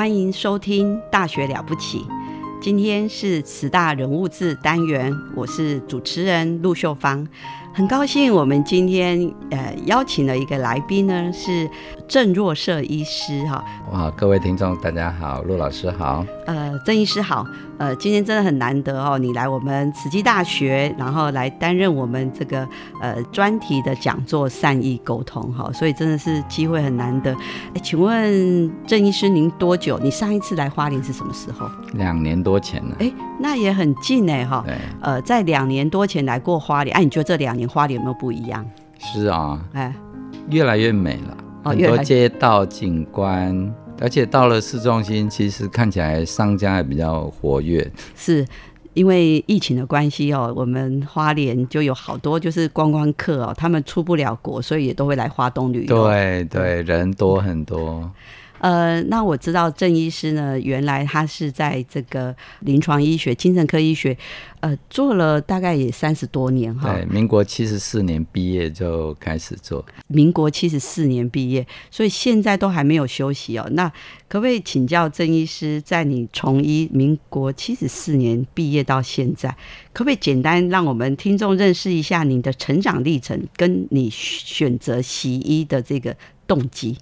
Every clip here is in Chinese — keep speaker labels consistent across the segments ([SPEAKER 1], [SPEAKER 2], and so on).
[SPEAKER 1] 欢迎收听《大学了不起》，今天是十大人物志单元，我是主持人陆秀芳。很高兴我们今天呃邀请了一个来宾呢，是郑若瑟医师哈。
[SPEAKER 2] 哇，各位听众大家好，陆老师好。
[SPEAKER 1] 呃，郑医师好。呃，今天真的很难得哦，你来我们慈济大学，然后来担任我们这个呃专题的讲座善意沟通哈，所以真的是机会很难得。哎，请问郑医师您多久？你上一次来花莲是什么时候？
[SPEAKER 2] 两年多前了。
[SPEAKER 1] 哎，那也很近哎哈。
[SPEAKER 2] 对，
[SPEAKER 1] 呃，在两年多前来过花莲，哎、你觉得这两年花莲有没有不一样？
[SPEAKER 2] 是啊，
[SPEAKER 1] 哎，
[SPEAKER 2] 越来越美了，很多街道景观，而且到了市中心，其实看起来商家也比较活跃。
[SPEAKER 1] 是因为疫情的关系哦，我们花莲就有好多就是观光客哦，他们出不了国，所以也都会来花东旅游。
[SPEAKER 2] 对对，人多很多。
[SPEAKER 1] 呃，那我知道郑医师呢，原来他是在这个临床医学、精神科医学，呃，做了大概也三十多年哈。
[SPEAKER 2] 对，民国七十四年毕业就开始做。
[SPEAKER 1] 民国七十四年毕业，所以现在都还没有休息哦。那可不可以请教郑医师，在你从医民国七十四年毕业到现在，可不可以简单让我们听众认识一下你的成长历程，跟你选择西医的这个动机？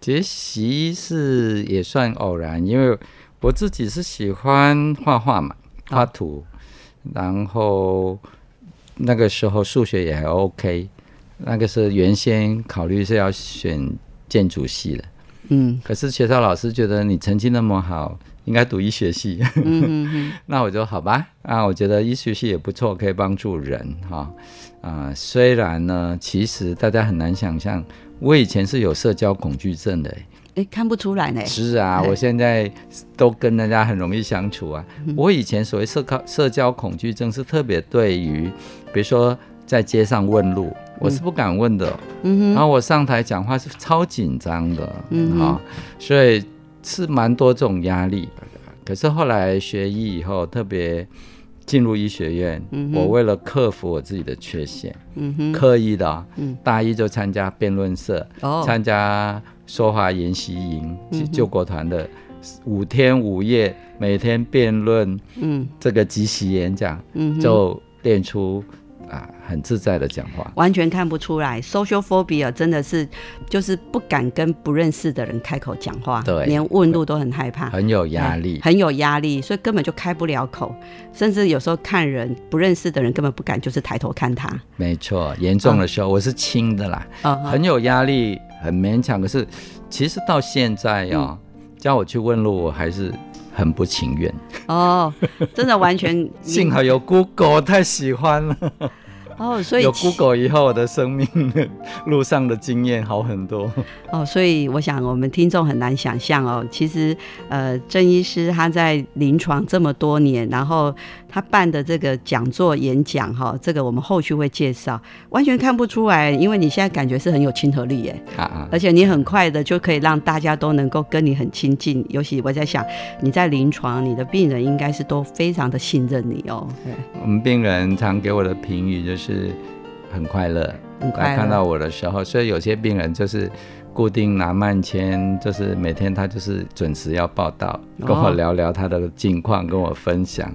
[SPEAKER 2] 其实习是也算偶然，因为我自己是喜欢画画嘛，画图，然后那个时候数学也还 OK，那个是原先考虑是要选建筑系的，
[SPEAKER 1] 嗯。
[SPEAKER 2] 可是学校老师觉得你成绩那么好，应该读医学系，
[SPEAKER 1] 嗯嗯嗯，
[SPEAKER 2] 那我就好吧，啊，我觉得医学系也不错，可以帮助人哈。啊、虽然呢，其实大家很难想象，我以前是有社交恐惧症的、欸。
[SPEAKER 1] 哎，看不出来呢。
[SPEAKER 2] 是啊，
[SPEAKER 1] 哎
[SPEAKER 2] 我现在都跟人家很容易相处啊。
[SPEAKER 1] 嗯
[SPEAKER 2] 我以前所谓社交社交恐惧症是特别对于，比如说在街上问路，我是不敢问的。
[SPEAKER 1] 嗯哼，
[SPEAKER 2] 然后我上台讲话是超紧张的，
[SPEAKER 1] 嗯哼
[SPEAKER 2] 啊、所以是蛮多这种压力。可是后来学医以后，特别进入医学院，
[SPEAKER 1] 嗯
[SPEAKER 2] 我为了克服我自己的缺陷，
[SPEAKER 1] 嗯，
[SPEAKER 2] 刻意的啊、
[SPEAKER 1] 嗯。
[SPEAKER 2] 大一就参加辩论社，
[SPEAKER 1] 哦，
[SPEAKER 2] 参加说话研习营，救国团的五天五夜，每天辩论
[SPEAKER 1] 嗯。
[SPEAKER 2] 这个即席演讲，
[SPEAKER 1] 嗯，
[SPEAKER 2] 就练出啊很自在的讲话。
[SPEAKER 1] 完全看不出来，social phobia 真的是就是不敢跟不认识的人开口讲话，
[SPEAKER 2] 对
[SPEAKER 1] 连问路都很害怕，
[SPEAKER 2] 很有压力，
[SPEAKER 1] 很有压力，所以根本就开不了口，甚至有时候看人不认识的人根本不敢，就是抬头看他。
[SPEAKER 2] 没错。严重的时候，我是轻的啦，
[SPEAKER 1] 嗯
[SPEAKER 2] 很有压力，很勉强。可是其实到现在
[SPEAKER 1] 嗯
[SPEAKER 2] 啊、叫我去问路，我还是很不情愿。
[SPEAKER 1] 哦，真的完全
[SPEAKER 2] 幸好有 Google，我太喜欢了。
[SPEAKER 1] 哦，所以
[SPEAKER 2] 有 Google 以后，我的生命路上的经验好很多。
[SPEAKER 1] 哦，所以我想我们听众很难想象哦，其实呃，郑医师他在临床这么多年，然后他办的这个讲座演讲哈、这个我们后续会介绍，完全看不出来，因为你现在感觉是很有亲和力耶，
[SPEAKER 2] 啊啊，
[SPEAKER 1] 而且你很快的就可以让大家都能够跟你很亲近，尤其我在想你在临床，你的病人应该是都非常的信任你哦，对，
[SPEAKER 2] 我们病人常给我的评语就是很快乐，
[SPEAKER 1] 很快乐。
[SPEAKER 2] 看到我的时候，所以有些病人就是固定拿慢签，就是每天他就是准时要报道，跟我
[SPEAKER 1] 哦。
[SPEAKER 2] 聊聊他的近况，跟我分享。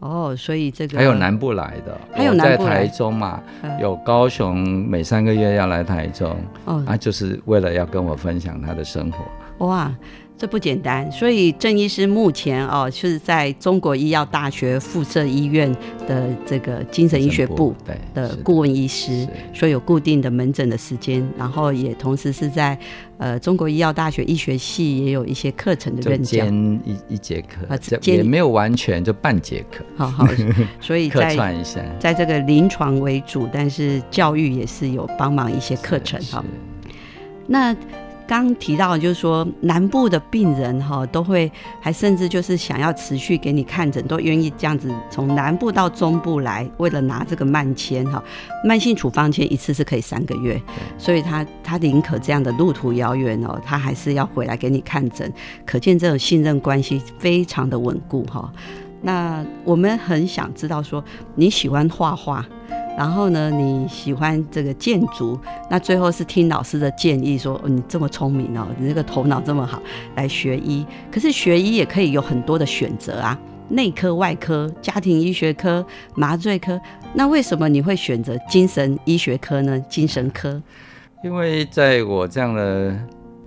[SPEAKER 1] 哦，所以这个
[SPEAKER 2] 还有南部来的，
[SPEAKER 1] 还有
[SPEAKER 2] 我在台中嘛，
[SPEAKER 1] 嗯。
[SPEAKER 2] 有高雄每三个月要来台中，
[SPEAKER 1] 哦。
[SPEAKER 2] 啊，就是为了要跟我分享他的生活。
[SPEAKER 1] 哇，这不简单。所以郑医师目前哦是在中国医药大学附设医院的这个精神医学部的
[SPEAKER 2] 是
[SPEAKER 1] 顾问医师，所以有固定的门诊的时间，然后也同时是在呃中国医药大学医学系也有一些课程的
[SPEAKER 2] 就
[SPEAKER 1] 任教。
[SPEAKER 2] 兼一一节课
[SPEAKER 1] 啊，
[SPEAKER 2] 这也没有完全就半节课，
[SPEAKER 1] 好好，所以
[SPEAKER 2] 客
[SPEAKER 1] 在
[SPEAKER 2] 串一下。
[SPEAKER 1] 在这个临床为主，但是教育也是有帮忙一些课程哈。那刚提到就是说，南部的病人哈都会，还甚至就是想要持续给你看诊，都愿意这样子从南部到中部来，为了拿这个慢签哈，慢性处方签一次是可以三个月，所以他他宁可这样的路途遥远哦，他还是要回来给你看诊，可见这种信任关系非常的稳固哈。那我们很想知道说，你喜欢画画，然后呢，你喜欢这个建筑，那最后是听老师的建议说，哦、你这么聪明哦，你这个头脑这么好，来学医。可是学医也可以有很多的选择啊，内科、外科、家庭医学科、麻醉科。那为什么你会选择精神医学科呢？精神科？
[SPEAKER 2] 因为在我这样的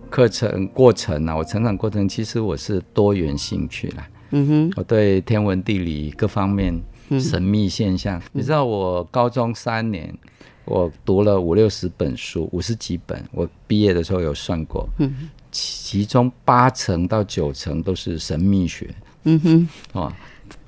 [SPEAKER 2] 课程过程啊，我成长过程其实我是多元兴趣啦。
[SPEAKER 1] 嗯哼，
[SPEAKER 2] 我对天文地理各方面
[SPEAKER 1] 嗯
[SPEAKER 2] 神秘现象，你知道我高中三年，我读了五六十本书，五十几本，我毕业的时候有算过，
[SPEAKER 1] 嗯。
[SPEAKER 2] 其中八成到九成都是神秘学。
[SPEAKER 1] 嗯哼，
[SPEAKER 2] 哦。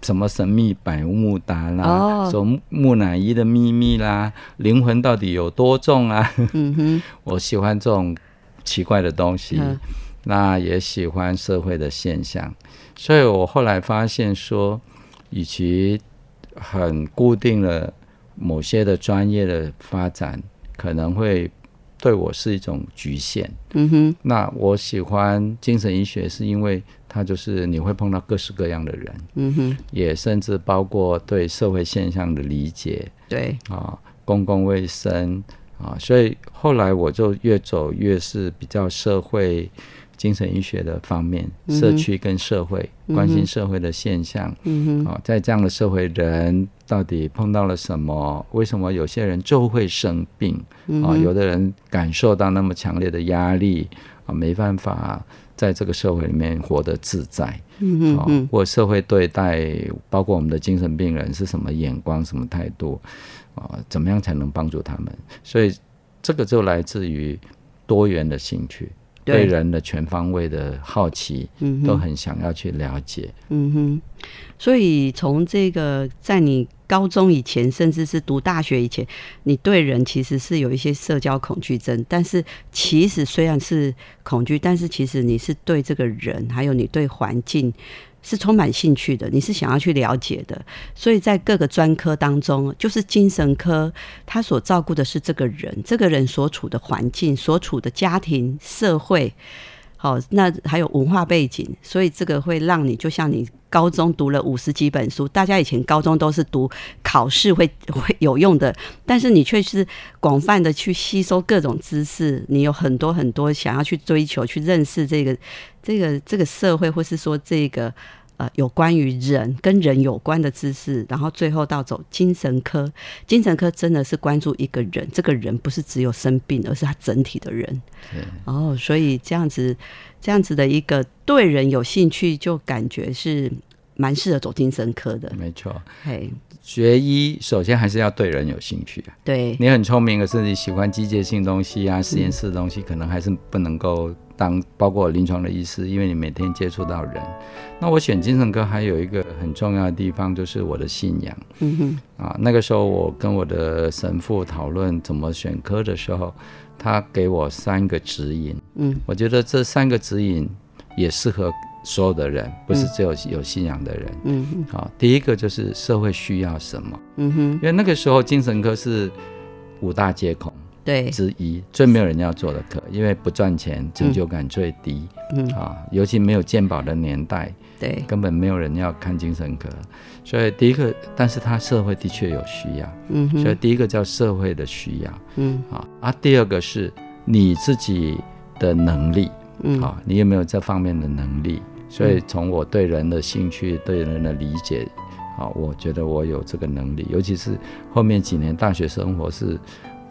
[SPEAKER 2] 什么神秘百慕达啦，
[SPEAKER 1] 哦。
[SPEAKER 2] 什么木乃伊的秘密啦，灵魂到底有多重啊？
[SPEAKER 1] 嗯哼，
[SPEAKER 2] 我喜欢这种奇怪的东西，
[SPEAKER 1] 嗯。
[SPEAKER 2] 那也喜欢社会的现象，所以我后来发现说，与其很固定了某些的专业的发展，可能会对我是一种局限。
[SPEAKER 1] 嗯哼，
[SPEAKER 2] 那我喜欢精神医学，是因为它就是你会碰到各式各样的人，
[SPEAKER 1] 嗯哼，
[SPEAKER 2] 也甚至包括对社会现象的理解，
[SPEAKER 1] 对，
[SPEAKER 2] 啊，公共卫生啊，所以后来我就越走越是比较社会精神医学的方面，社区跟社会
[SPEAKER 1] 嗯
[SPEAKER 2] 关心社会的现象
[SPEAKER 1] 嗯哼，
[SPEAKER 2] 啊，在这样的社会，人到底碰到了什么？为什么有些人就会生病啊？
[SPEAKER 1] 嗯
[SPEAKER 2] 有的人感受到那么强烈的压力啊，没办法在这个社会里面活得自在。哦
[SPEAKER 1] 嗯哼嗯，
[SPEAKER 2] 或社会对待包括我们的精神病人是什么眼光、什么态度啊、怎么样才能帮助他们？所以这个就来自于多元的兴趣，对
[SPEAKER 1] 对
[SPEAKER 2] 人的全方位的好奇，
[SPEAKER 1] 嗯
[SPEAKER 2] 都很想要去了解。
[SPEAKER 1] 嗯哼，所以从这个在你高中以前，甚至是读大学以前，你对人其实是有一些社交恐惧症。但是其实虽然是恐惧，但是其实你是对这个人，还有你对环境是充满兴趣的，你是想要去了解的。所以在各个专科当中，就是精神科，他所照顾的是这个人，这个人所处的环境、所处的家庭、社会。好，那还有文化背景，所以这个会让你就像你高中读了五十几本书，大家以前高中都是读考试会 会有用的，但是你却是广泛的去吸收各种知识，你有很多很多想要去追求、去认识这个这个这个社会，或是说这个。呃，有关于人跟人有关的知识，然后最后到走精神科。精神科真的是关注一个人，这个人不是只有生病，而是他整体的人。
[SPEAKER 2] 对
[SPEAKER 1] 哦，所以这样子，这样子的一个对人有兴趣，就感觉是蛮适合走精神科的。
[SPEAKER 2] 没错，
[SPEAKER 1] 嘿，
[SPEAKER 2] 学医首先还是要对人有兴趣啊。
[SPEAKER 1] 对，
[SPEAKER 2] 你很聪明，可是你喜欢机械性东西啊、实验室的东西，可能还是不能够当包括临床的医师，因为你每天接触到人。那我选精神科还有一个很重要的地方，就是我的信仰
[SPEAKER 1] 嗯哼，
[SPEAKER 2] 啊。那个时候我跟我的神父讨论怎么选科的时候，他给我三个指引。
[SPEAKER 1] 嗯，
[SPEAKER 2] 我觉得这三个指引也适合所有的人，不是只有有信仰的人。
[SPEAKER 1] 嗯哼，
[SPEAKER 2] 啊，第一个就是社会需要什么，
[SPEAKER 1] 嗯哼，
[SPEAKER 2] 因为那个时候精神科是五大皆空。
[SPEAKER 1] 对，
[SPEAKER 2] 之一，最没有人要做的课，因为不赚钱，成就感最低、
[SPEAKER 1] 嗯，
[SPEAKER 2] 啊，尤其没有健保的年代，
[SPEAKER 1] 对，
[SPEAKER 2] 根本没有人要看精神科。所以第一个，但是他社会的确有需要，
[SPEAKER 1] 嗯哼，
[SPEAKER 2] 所以第一个叫社会的需要。
[SPEAKER 1] 嗯。
[SPEAKER 2] 啊啊，第二个是你自己的能力。
[SPEAKER 1] 嗯，
[SPEAKER 2] 啊，你有没有这方面的能力？所以从我对人的兴趣、对人的理解啊，我觉得我有这个能力，尤其是后面几年大学生活是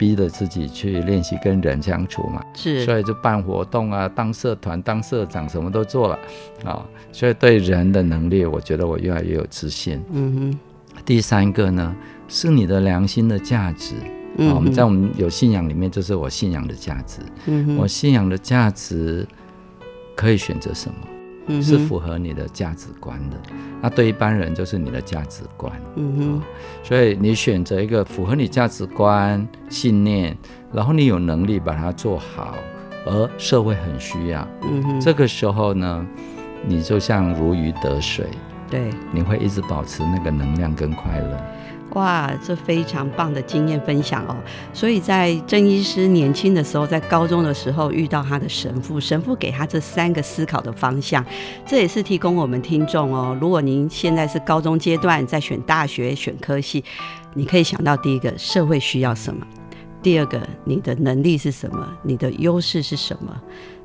[SPEAKER 2] 逼着自己去练习跟人相处嘛，
[SPEAKER 1] 是，
[SPEAKER 2] 所以就办活动啊，当社团、当社长，什么都做了啊。所以对人的能力，我觉得我越来越有自信。
[SPEAKER 1] 嗯哼。
[SPEAKER 2] 第三个呢，是你的良心的价值。啊，我们在我们有信仰里面，就是我信仰的价值。
[SPEAKER 1] 嗯
[SPEAKER 2] 我信仰的价值可以选择什么？
[SPEAKER 1] 嗯
[SPEAKER 2] 是符合你的价值观的。那对一般人就是你的价值观。
[SPEAKER 1] 嗯哼。
[SPEAKER 2] 所以你选择一个符合你价值观、信念，然后你有能力把它做好，而社会很需要。
[SPEAKER 1] 嗯哼。
[SPEAKER 2] 这个时候呢，你就像如鱼得水。
[SPEAKER 1] 对。
[SPEAKER 2] 你会一直保持那个能量跟快乐。
[SPEAKER 1] 哇，这非常棒的经验分享哦！所以在郑医师年轻的时候，在高中的时候遇到他的神父，神父给他这三个思考的方向，这也是提供我们听众哦。如果您现在是高中阶段在选大学选科系，你可以想到第一个社会需要什么，第二个你的能力是什么，你的优势是什么，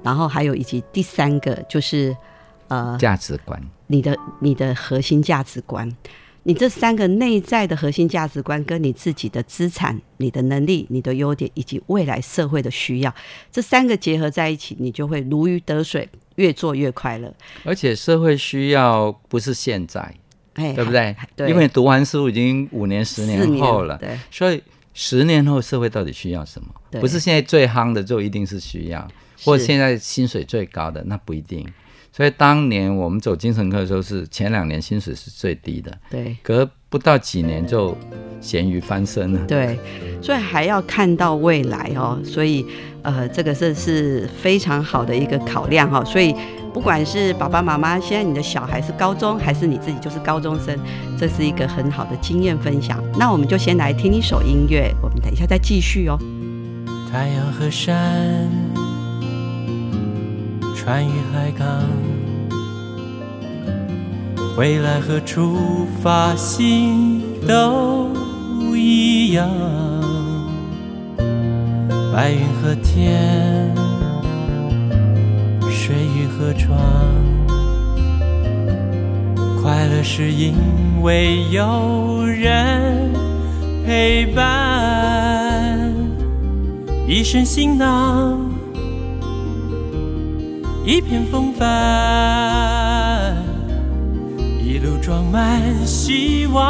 [SPEAKER 1] 然后还有以及第三个就是呃
[SPEAKER 2] 价值观，
[SPEAKER 1] 你的你的核心价值观。你这三个内在的核心价值观，跟你自己的资产、你的能力、你的优点，以及未来社会的需要，这三个结合在一起，你就会如鱼得水，越做越快乐。
[SPEAKER 2] 而且社会需要不是现在，
[SPEAKER 1] 哎，
[SPEAKER 2] 对不对？
[SPEAKER 1] 对，
[SPEAKER 2] 因为读完书已经五年、十年后了，
[SPEAKER 1] 对，
[SPEAKER 2] 所以十年后社会到底需要什么？不是现在最夯的就一定是需要，或者现在薪水最高的那不一定。所以当年我们走精神科的时候，是前两年薪水是最低的，
[SPEAKER 1] 对，
[SPEAKER 2] 隔不到几年就咸鱼翻身了，
[SPEAKER 1] 对，所以还要看到未来哦，所以呃，这个这是非常好的一个考量哈，所以不管是爸爸妈妈，现在你的小孩是高中，还是你自己就是高中生，这是一个很好的经验分享。那我们就先来听一首音乐，我们等一下再继续哦。
[SPEAKER 3] 太阳和山。穿越海港，回来和出发心都一样。白云和天，水与河床，快乐是因为有人陪伴，一身行囊。一片风帆，一路装满希望。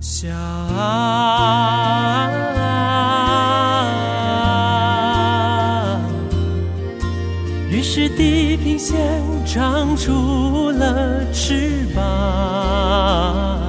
[SPEAKER 3] 想，于是地平线长出了翅膀。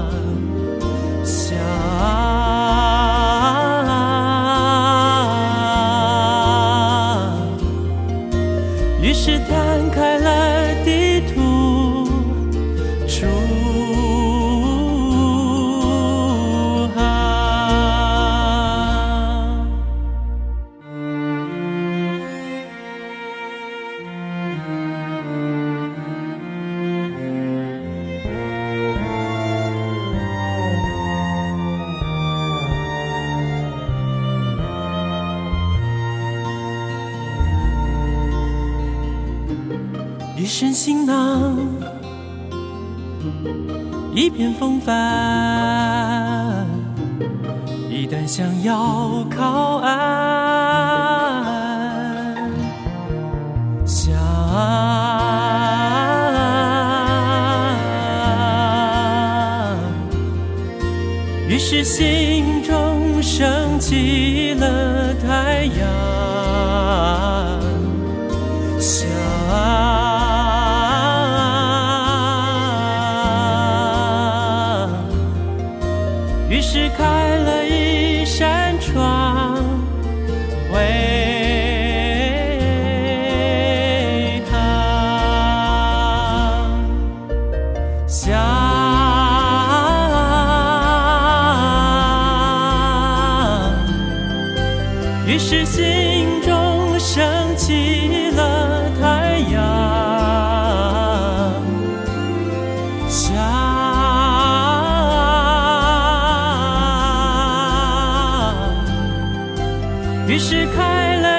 [SPEAKER 3] 片风帆。一旦想要靠岸，想，于是心中升起了于是开了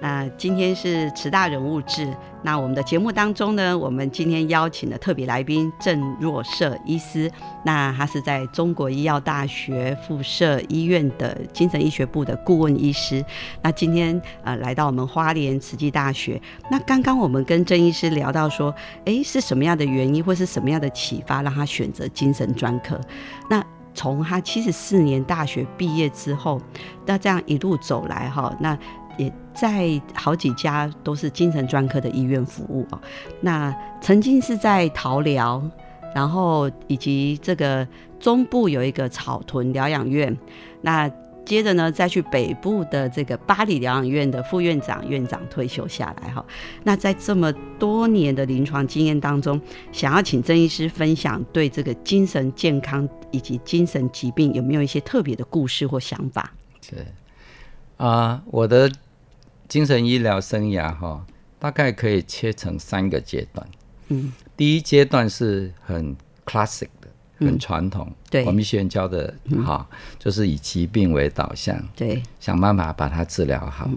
[SPEAKER 1] 那今天是慈大人物志。那我们的节目当中呢，我们今天邀请的特别来宾郑若瑟医师。那他是在中国医药大学附设医院的精神医学部的顾问医师。那今天呃来到我们花莲慈济大学。那刚刚我们跟郑医师聊到说，诶，是什么样的原因或是什么样的启发让他选择精神专科？那从他七十四年大学毕业之后，那这样一路走来哈，那在好几家都是精神专科的医院服务啊。那曾经是在桃寮，然后以及这个中部有一个草屯疗养院，那接着呢再去北部的这个巴黎疗养院的副院长、院长退休下来哈。那在这么多年的临床经验当中，想要请郑医师分享对这个精神健康以及精神疾病有没有一些特别的故事或想法？
[SPEAKER 2] 是啊，我的精神医疗生涯哈，大概可以切成三个阶段。
[SPEAKER 1] 嗯，
[SPEAKER 2] 第一阶段是很 classic 的，
[SPEAKER 1] 嗯。
[SPEAKER 2] 很传统，
[SPEAKER 1] 对。
[SPEAKER 2] 我们学院教的哈，就是以疾病为导向，
[SPEAKER 1] 对，
[SPEAKER 2] 想办法把它治疗好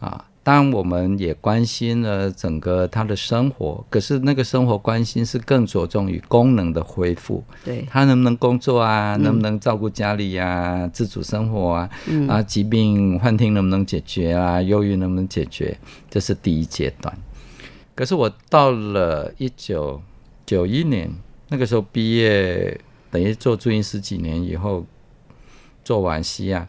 [SPEAKER 2] 啊。当然，我们也关心了整个他的生活，可是那个生活关心是更着重于功能的恢复，
[SPEAKER 1] 对，
[SPEAKER 2] 他能不能工作啊，能不能照顾家里呀、自主生活啊，
[SPEAKER 1] 嗯。
[SPEAKER 2] 啊，疾病幻听能不能解决啊，忧郁能不能解决，这是第一阶段。可是我到了一九九一年，那个时候毕业，等于做住院十几年以后，做完西亚，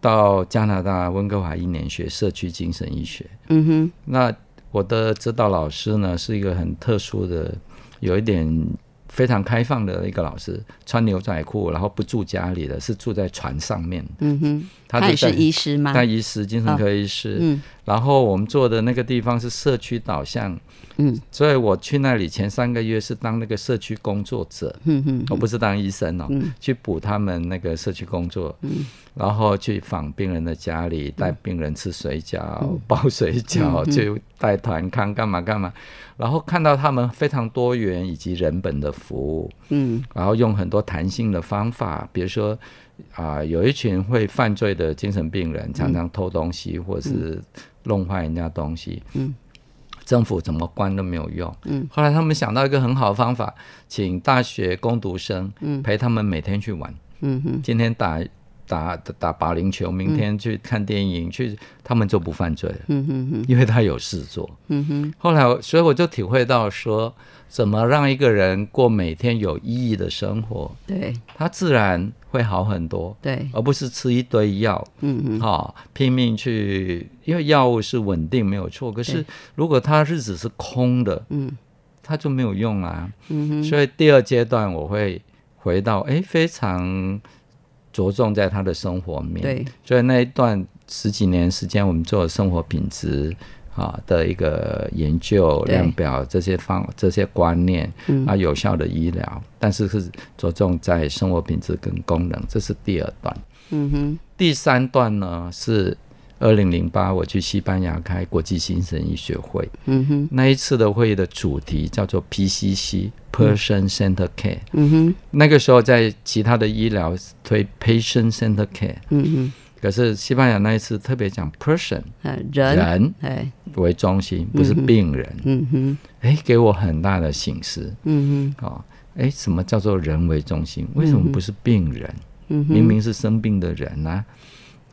[SPEAKER 2] 到加拿大温哥华一年学社区精神医学。
[SPEAKER 1] 嗯哼，
[SPEAKER 2] 那我的指导老师呢，是一个很特殊的，有一点非常开放的一个老师，穿牛仔裤，然后不住家里的，是住在船上面。
[SPEAKER 1] 嗯哼，
[SPEAKER 2] 他
[SPEAKER 1] 也是医师吗？
[SPEAKER 2] 他医师，精神科医师。
[SPEAKER 1] 嗯
[SPEAKER 2] 然后我们做的那个地方是社区导向，
[SPEAKER 1] 嗯
[SPEAKER 2] 所以我去那里前三个月是当那个社区工作者，
[SPEAKER 1] 嗯哼，
[SPEAKER 2] 我不是当医生哦，
[SPEAKER 1] 嗯
[SPEAKER 2] 去补他们那个社区工作，
[SPEAKER 1] 嗯
[SPEAKER 2] 然后去访病人的家里，带病人吃水饺、包水饺，就带团康干嘛干嘛，然后看到他们非常多元以及人本的服务，
[SPEAKER 1] 嗯。
[SPEAKER 2] 然后用很多弹性的方法，比如说啊、有一群会犯罪的精神病人，常常偷东西或是弄坏人家东西，
[SPEAKER 1] 嗯，
[SPEAKER 2] 政府怎么关都没有用，
[SPEAKER 1] 嗯，
[SPEAKER 2] 后来他们想到一个很好的方法，请大学攻读生，
[SPEAKER 1] 嗯。
[SPEAKER 2] 陪他们每天去玩，
[SPEAKER 1] 嗯哼，
[SPEAKER 2] 今天打打打打保龄球，明天去看电影，去他们就不犯罪了，
[SPEAKER 1] 嗯哼哼，
[SPEAKER 2] 因为他有事做。
[SPEAKER 1] 嗯哼，
[SPEAKER 2] 后来，所以我就体会到说，怎么让一个人过每天有意义的生活，
[SPEAKER 1] 对
[SPEAKER 2] 他自然会好很多，
[SPEAKER 1] 对，
[SPEAKER 2] 而不是吃一堆药，
[SPEAKER 1] 嗯嗯，
[SPEAKER 2] 哈、拼命去，因为药物是稳定没有错，可是如果他日子是空的，
[SPEAKER 1] 嗯
[SPEAKER 2] 他就没有用啊。
[SPEAKER 1] 嗯哼，
[SPEAKER 2] 所以第二阶段我会回到，哎，非常着重在他的生活面，
[SPEAKER 1] 对，
[SPEAKER 2] 所以那一段十几年时间，我们做生活品质啊的一个研究、量表这些方这些观念
[SPEAKER 1] 嗯。
[SPEAKER 2] 啊，有效的医疗，但是是着重在生活品质跟功能，这是第二段。
[SPEAKER 1] 嗯哼，
[SPEAKER 2] 第三段呢是二零零八我去西班牙开国际精神医学会，
[SPEAKER 1] 嗯哼，
[SPEAKER 2] 那一次的会议的主题叫做 PCC Person Center Care。
[SPEAKER 1] 嗯哼，
[SPEAKER 2] 那个时候在其他的医疗推 Patient Center Care，
[SPEAKER 1] 嗯哼，
[SPEAKER 2] 可是西班牙那一次特别讲 Person
[SPEAKER 1] 呃，人，
[SPEAKER 2] 人
[SPEAKER 1] 哎，
[SPEAKER 2] 为中心，不是病人。
[SPEAKER 1] 嗯哼，
[SPEAKER 2] 哎、给我很大的醒思。
[SPEAKER 1] 嗯哼，
[SPEAKER 2] 哦。哎，什么叫做人为中心？为什么不是病人？明明是生病的人呐、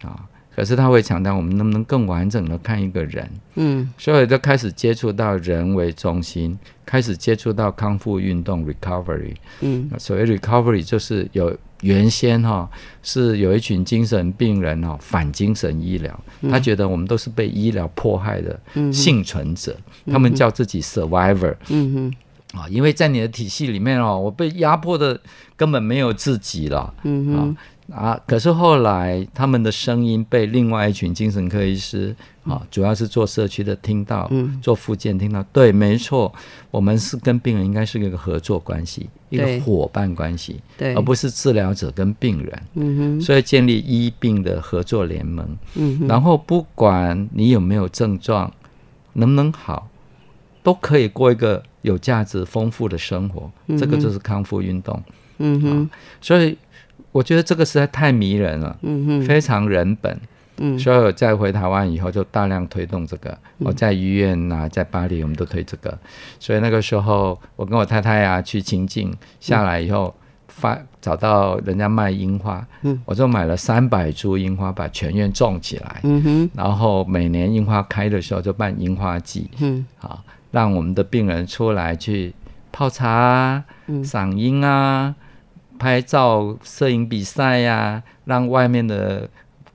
[SPEAKER 2] 啊，可是他会强调我们能不能更完整的看一个人，
[SPEAKER 1] 嗯。
[SPEAKER 2] 所以就开始接触到人为中心，开始接触到康复运动 recovery。
[SPEAKER 1] 嗯。
[SPEAKER 2] 所谓 recovery 就是有原先哈、是有一群精神病人哈、反精神医疗，他觉得我们都是被医疗迫害的
[SPEAKER 1] 嗯
[SPEAKER 2] 幸存者，他们叫自己 survivor。
[SPEAKER 1] 嗯
[SPEAKER 2] 啊，因为在你的体系里面哦，我被压迫的根本没有自己了。
[SPEAKER 1] 嗯哼。
[SPEAKER 2] 啊，可是后来他们的声音被另外一群精神科医师啊，主要是做社区的听到，
[SPEAKER 1] 嗯。
[SPEAKER 2] 做复健听到，对，没错，我们是跟病人应该是一个合作关系，一个伙伴关系，
[SPEAKER 1] 对。
[SPEAKER 2] 而不是治疗者跟病人。
[SPEAKER 1] 嗯哼。
[SPEAKER 2] 所以建立医病的合作联盟，
[SPEAKER 1] 嗯哼。
[SPEAKER 2] 然后不管你有没有症状，能不能好，都可以过一个有价值、丰富的生活。这个就是康复运动。
[SPEAKER 1] 嗯哼
[SPEAKER 2] 所以我觉得这个实在太迷人了，
[SPEAKER 1] 嗯哼
[SPEAKER 2] 非常人本。
[SPEAKER 1] 嗯
[SPEAKER 2] 所以我再回台湾以后，就大量推动这个。我在医院呐、在巴黎，我们都推这个。所以那个时候，我跟我太太啊、去清境下来以后，发找到人家卖樱花，
[SPEAKER 1] 嗯
[SPEAKER 2] 我就买了三百株樱花，把全院种起来。
[SPEAKER 1] 嗯哼
[SPEAKER 2] 然后每年樱花开的时候就办樱花季，
[SPEAKER 1] 嗯
[SPEAKER 2] 啊，让我们的病人出来去泡茶啊、
[SPEAKER 1] 嗯
[SPEAKER 2] 赏樱啊、拍照、摄影比赛呀、让外面的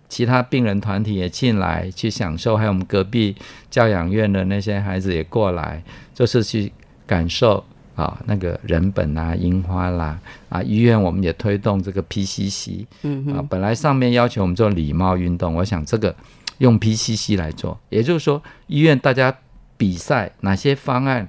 [SPEAKER 2] 其他病人团体也进来去享受，还有我们隔壁教养院的那些孩子也过来，就是去感受。啊，那个人本啊，樱花啦，啊，医院我们也推动这个 PCC，啊，
[SPEAKER 1] 嗯啊
[SPEAKER 2] 本来上面要求我们做礼貌运动，我想这个用 PCC 来做，也就是说，医院大家比赛哪些方案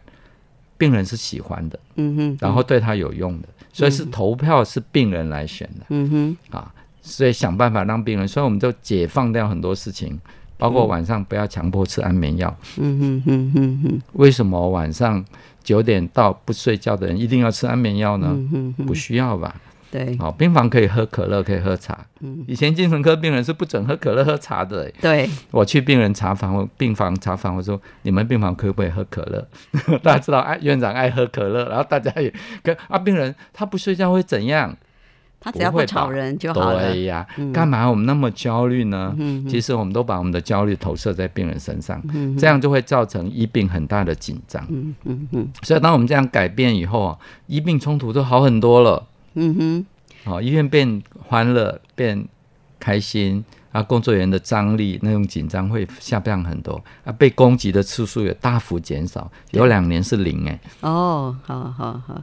[SPEAKER 2] 病人是喜欢的，
[SPEAKER 1] 嗯哼
[SPEAKER 2] 然后对他有用的，所以是投票是病人来选的
[SPEAKER 1] 嗯哼
[SPEAKER 2] 啊，所以想办法让病人，所以我们就解放掉很多事情，包括晚上不要强迫吃安眠药。
[SPEAKER 1] 嗯哼哼哼哼
[SPEAKER 2] 为什么晚上九点到不睡觉的人一定要吃安眠药呢？
[SPEAKER 1] 嗯哼哼
[SPEAKER 2] 不需要吧？
[SPEAKER 1] 对
[SPEAKER 2] 好，病房可以喝可乐，可以喝茶。
[SPEAKER 1] 嗯
[SPEAKER 2] 以前精神科病人是不准喝可乐、喝茶的欸。
[SPEAKER 1] 对
[SPEAKER 2] 我去病人查房，我病房查房，我说你们病房可不可以喝可乐？大家知道，哎，院长爱喝可乐，然后大家也跟啊，病人他不睡觉会怎样？
[SPEAKER 1] 他只要不
[SPEAKER 2] 会
[SPEAKER 1] 吵人就好了。
[SPEAKER 2] 对呀
[SPEAKER 1] 嗯，
[SPEAKER 2] 干嘛我们那么焦虑呢？
[SPEAKER 1] 嗯
[SPEAKER 2] 其实我们都把我们的焦虑投射在病人身上，这样就会造成医病很大的紧张。
[SPEAKER 1] 嗯嗯嗯
[SPEAKER 2] 所以当我们这样改变以后啊，医病冲突就好很多了。
[SPEAKER 1] 嗯哼。
[SPEAKER 2] 好、医院变欢乐，变开心啊，工作人员的张力那种紧张会下降很多啊，被攻击的次数也大幅减少，有两年是零哎、
[SPEAKER 1] 哦，好好好，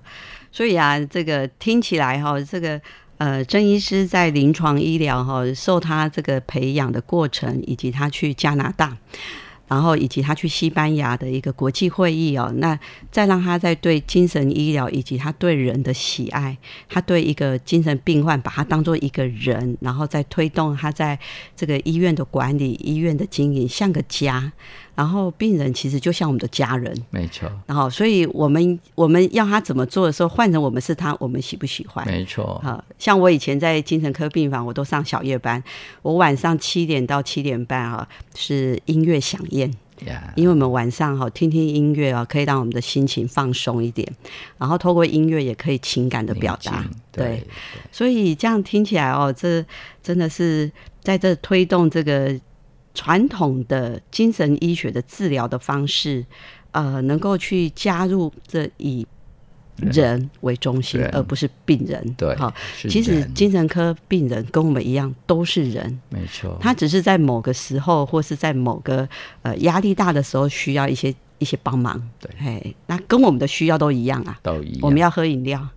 [SPEAKER 1] 所以啊，这个听起来哈、这个呃，郑医师在临床医疗哈、受他这个培养的过程，以及他去加拿大。然后以及他去西班牙的一个国际会议哦，那再让他在对精神医疗以及他对人的喜爱，他对一个精神病患把他当做一个人，然后再推动他在这个医院的管理、医院的经营，像个家。然后病人其实就像我们的家人，
[SPEAKER 2] 没错，
[SPEAKER 1] 然后，所以我们我们要他怎么做的时候，换成我们是他，我们喜不喜欢？
[SPEAKER 2] 没错，
[SPEAKER 1] 啊，像我以前在精神科病房，我都上小夜班，我晚上七点到七点半啊是音乐响宴，
[SPEAKER 2] 呀，
[SPEAKER 1] 因为我们晚上哈听听音乐啊，可以让我们的心情放松一点，然后透过音乐也可以情感的表达。对，所以这样听起来哦，这真的是在这推动这个传统的精神医学的治疗的方式，呃，能够去加入这以人。为中心，而不是病人。
[SPEAKER 2] 对
[SPEAKER 1] 好，其实精神科病人跟我们一样都是人，
[SPEAKER 2] 没错，
[SPEAKER 1] 他只是在某个时候或是在某个呃压力大的时候需要一些一些帮忙。
[SPEAKER 2] 对。
[SPEAKER 1] 哎，那跟我们的需要都一样啊。
[SPEAKER 2] 都一样，
[SPEAKER 1] 我们要喝饮料，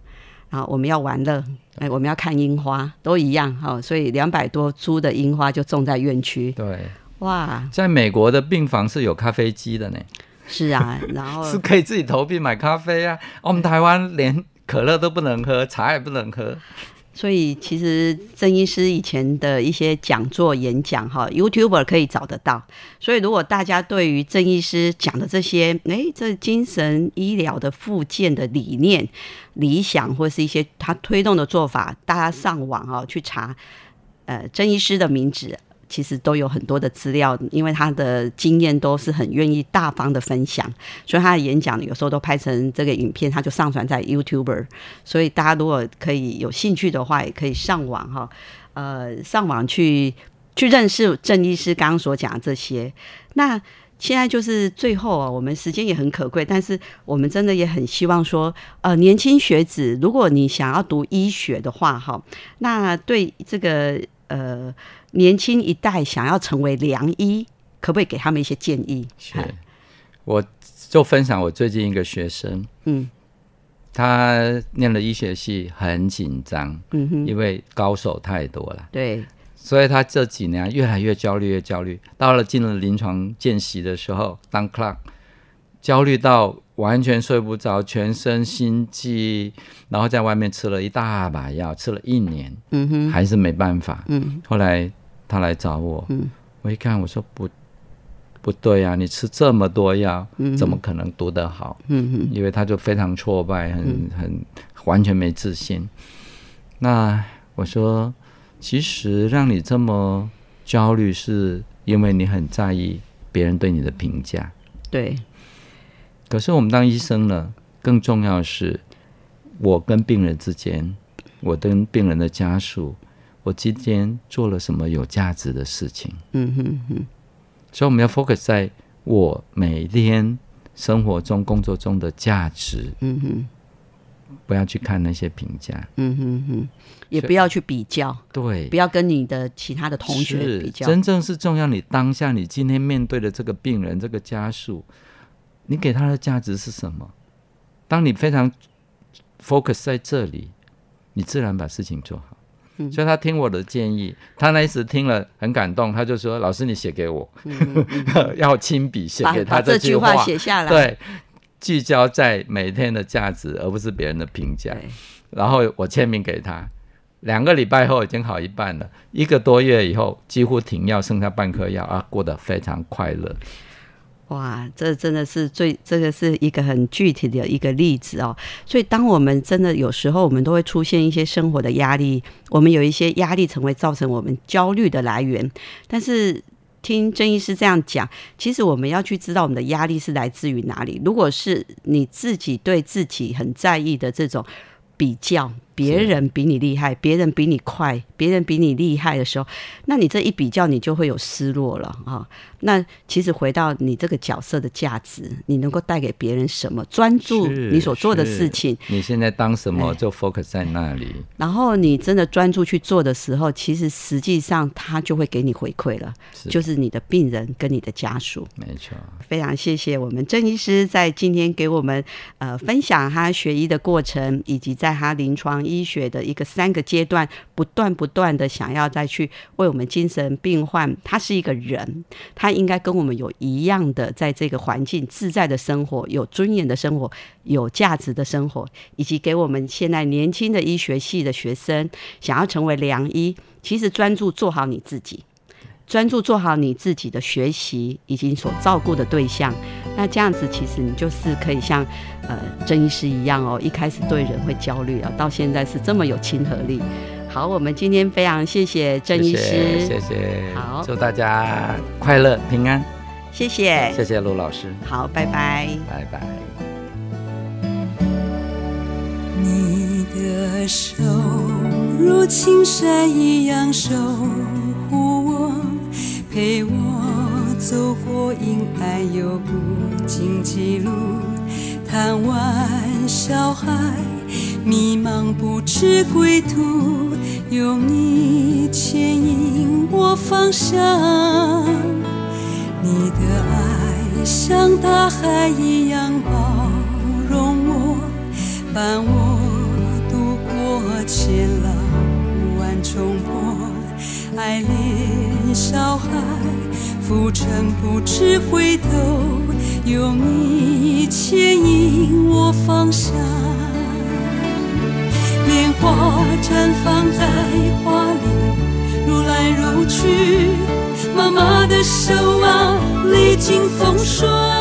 [SPEAKER 1] 啊，我们要玩乐，哎，我们要看樱花，都一样哈、哦。所以两百多株的樱花就种在院区，
[SPEAKER 2] 对，
[SPEAKER 1] 哇，
[SPEAKER 2] 在美国的病房是有咖啡机的呢，
[SPEAKER 1] 是啊，然后
[SPEAKER 2] 是可以自己投币买咖啡啊。我们台湾连可乐都不能喝，茶也不能喝。
[SPEAKER 1] 所以其实郑医师以前的一些讲座、演讲哈，YouTuber 可以找得到。所以如果大家对于郑医师讲的这些，哎，这精神医疗的附件的理念、理想，或是一些他推动的做法，大家上网哈去查，呃，郑医师的名字。其实都有很多的资料，因为他的经验都是很愿意大方的分享，所以他的演讲有时候都拍成这个影片，他就上传在 YouTuber。所以大家如果可以有兴趣的话，也可以上网哈，呃，上网去去认识郑医师刚刚所讲的这些。那现在就是最后啊，我们时间也很可贵，但是我们真的也很希望说，呃，年轻学子，如果你想要读医学的话，哈，那对这个呃年轻一代想要成为良医，可不可以给他们一些建议？
[SPEAKER 2] 是，我就分享我最近一个学生，嗯，他念了医学系，很紧张，嗯哼，因为高手太多了，
[SPEAKER 1] 对。
[SPEAKER 2] 所以他这几年越来越焦虑，越焦虑。到了进了临床见习的时候，当 clerk，焦虑到完全睡不着，全身心悸，然后在外面吃了一大把药，吃了一年，嗯哼，还是没办法。嗯，后来他来找我，嗯，我一看，我说不，不对啊，你吃这么多药，怎么可能读得好？因为他就非常挫败，很很完全没自信。那我说。其实让你这么焦虑，是因为你很在意别人对你的评价。
[SPEAKER 1] 对。
[SPEAKER 2] 可是我们当医生呢，更重要的是，我跟病人之间，我跟病人的家属，我今天做了什么有价值的事情？嗯哼哼。所以我们要 focus 在我每天生活中、工作中的价值。嗯哼。不要去看那些评价，嗯哼
[SPEAKER 1] 哼，也不要去比较，
[SPEAKER 2] 对，
[SPEAKER 1] 不要跟你的其他的同学比较。
[SPEAKER 2] 真正是重要，你当下你今天面对的这个病人、这个家属，你给他的价值是什么？当你非常 focus 在这里，你自然把事情做好。所以他听我的建议，他那一次听了很感动，他就说：“老师，你写给我，要亲笔写给他
[SPEAKER 1] 这
[SPEAKER 2] 句
[SPEAKER 1] 话写下来。”
[SPEAKER 2] 对。聚焦在每天的价值，而不是别人的评价。然后我签名给他，两个礼拜后已经好一半了。一个多月以后，几乎停药，剩下半颗药啊，过得非常快乐。
[SPEAKER 1] 哇，这真的是最这个是一个很具体的一个例子哦。所以，当我们真的有时候，我们都会出现一些生活的压力，我们有一些压力成为造成我们焦虑的来源，但是。听郑医师这样讲，其实我们要去知道我们的压力是来自于哪里。如果是你自己对自己很在意的这种比较。别人比你厉害，别人比你快，别人比你厉害的时候，那你这一比较，你就会有失落了啊。那其实回到你这个角色的价值，你能够带给别人什么？专注你所做的事情。
[SPEAKER 2] 你现在当什么就 focus 在那里。
[SPEAKER 1] 然后你真的专注去做的时候，其实实际上他就会给你回馈了，就是你的病人跟你的家属。
[SPEAKER 2] 没错，
[SPEAKER 1] 非常谢谢我们郑医师在今天给我们呃分享他学医的过程，以及在他临床。医学的一个三个阶段，不断不断的想要再去为我们精神病患，他是一个人，他应该跟我们有一样的，在这个环境自在的生活，有尊严的生活，有价值的生活，以及给我们现在年轻的医学系的学生，想要成为良医，其实专注做好你自己。专注做好你自己的学习以及所照顾的对象，那这样子其实你就是可以像呃郑医师一样哦，一开始对人会焦虑啊，到现在是这么有亲和力。好，我们今天非常谢谢郑医师，
[SPEAKER 2] 谢谢，好，祝大家快乐平安，
[SPEAKER 1] 谢谢，
[SPEAKER 2] 谢谢卢老师，
[SPEAKER 1] 好，拜拜，
[SPEAKER 2] 拜拜。
[SPEAKER 4] 你的手如青山一样守护我。陪我走过阴暗又不荆棘路，贪玩小孩迷茫不知归途，有你牵引我方向。你的爱像大海一样包容我，伴我度过千浪万重波，爱恋。小孩浮沉不知回头，有你牵引我方向。莲花绽放在花里，如来如去。妈妈的手啊，历经风霜。